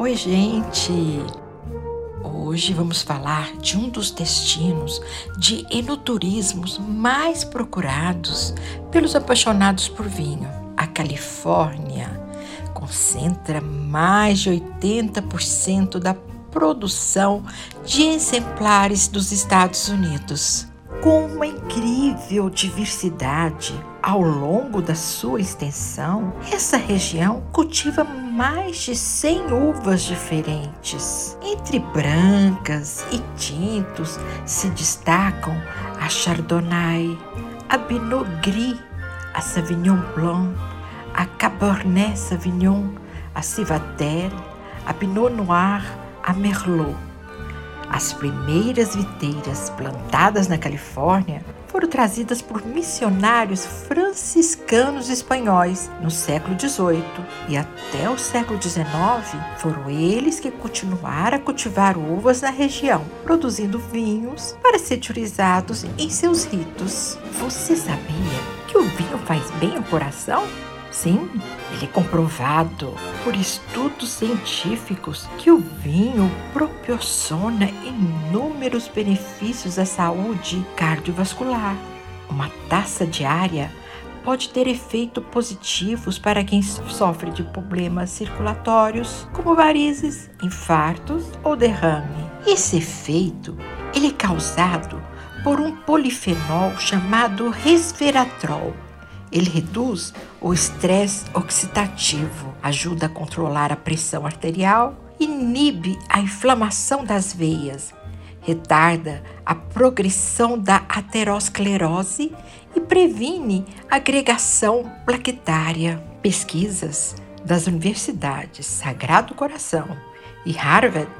Oi, gente! Hoje vamos falar de um dos destinos de enoturismos mais procurados pelos apaixonados por vinho. A Califórnia concentra mais de 80% da produção de exemplares dos Estados Unidos. Com uma incrível diversidade ao longo da sua extensão, essa região cultiva mais de 100 uvas diferentes. Entre brancas e tintos se destacam a Chardonnay, a Pinot Gris, a Sauvignon Blanc, a Cabernet Sauvignon, a Civatel, a Pinot Noir, a Merlot. As primeiras viteiras plantadas na Califórnia foram trazidas por missionários franciscanos espanhóis no século XVIII e até o século XIX foram eles que continuaram a cultivar uvas na região, produzindo vinhos para ser utilizados em seus ritos. Você sabia que o vinho faz bem ao coração? Sim, ele é comprovado por estudos científicos que o vinho proporciona inúmeros benefícios à saúde cardiovascular. Uma taça diária pode ter efeitos positivos para quem sofre de problemas circulatórios, como varizes, infartos ou derrame. Esse efeito ele é causado por um polifenol chamado resveratrol ele reduz o estresse oxidativo, ajuda a controlar a pressão arterial, inibe a inflamação das veias, retarda a progressão da aterosclerose e previne agregação plaquetária. Pesquisas das universidades Sagrado Coração e Harvard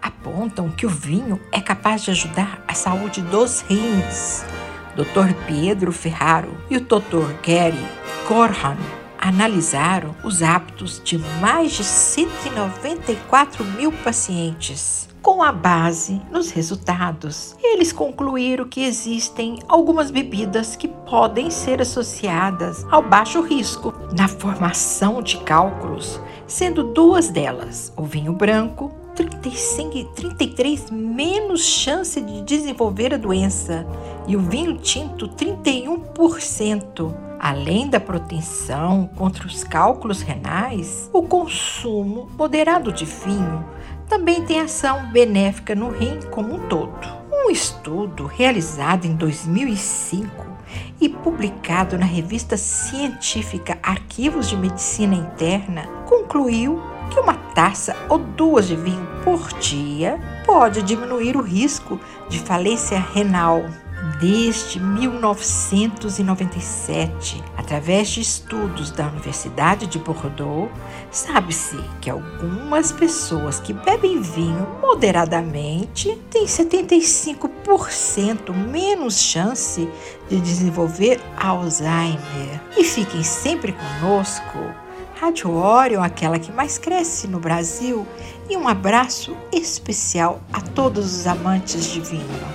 apontam que o vinho é capaz de ajudar a saúde dos rins Dr. Pedro Ferraro e o Dr. Gary Corhan analisaram os hábitos de mais de 194 mil pacientes. Com a base nos resultados, eles concluíram que existem algumas bebidas que podem ser associadas ao baixo risco na formação de cálculos, sendo duas delas o vinho branco 35, 33 menos chance de desenvolver a doença e o vinho tinto 31%. Além da proteção contra os cálculos renais, o consumo moderado de vinho também tem ação benéfica no rim como um todo. Um estudo realizado em 2005 e publicado na revista científica Arquivos de Medicina Interna concluiu que uma taça ou duas de vinho por dia pode diminuir o risco de falência renal. Desde 1997, através de estudos da Universidade de Bordeaux, sabe-se que algumas pessoas que bebem vinho moderadamente têm 75% menos chance de desenvolver Alzheimer. E fiquem sempre conosco Rádio Orion, aquela que mais cresce no Brasil, e um abraço especial a todos os amantes de vinho.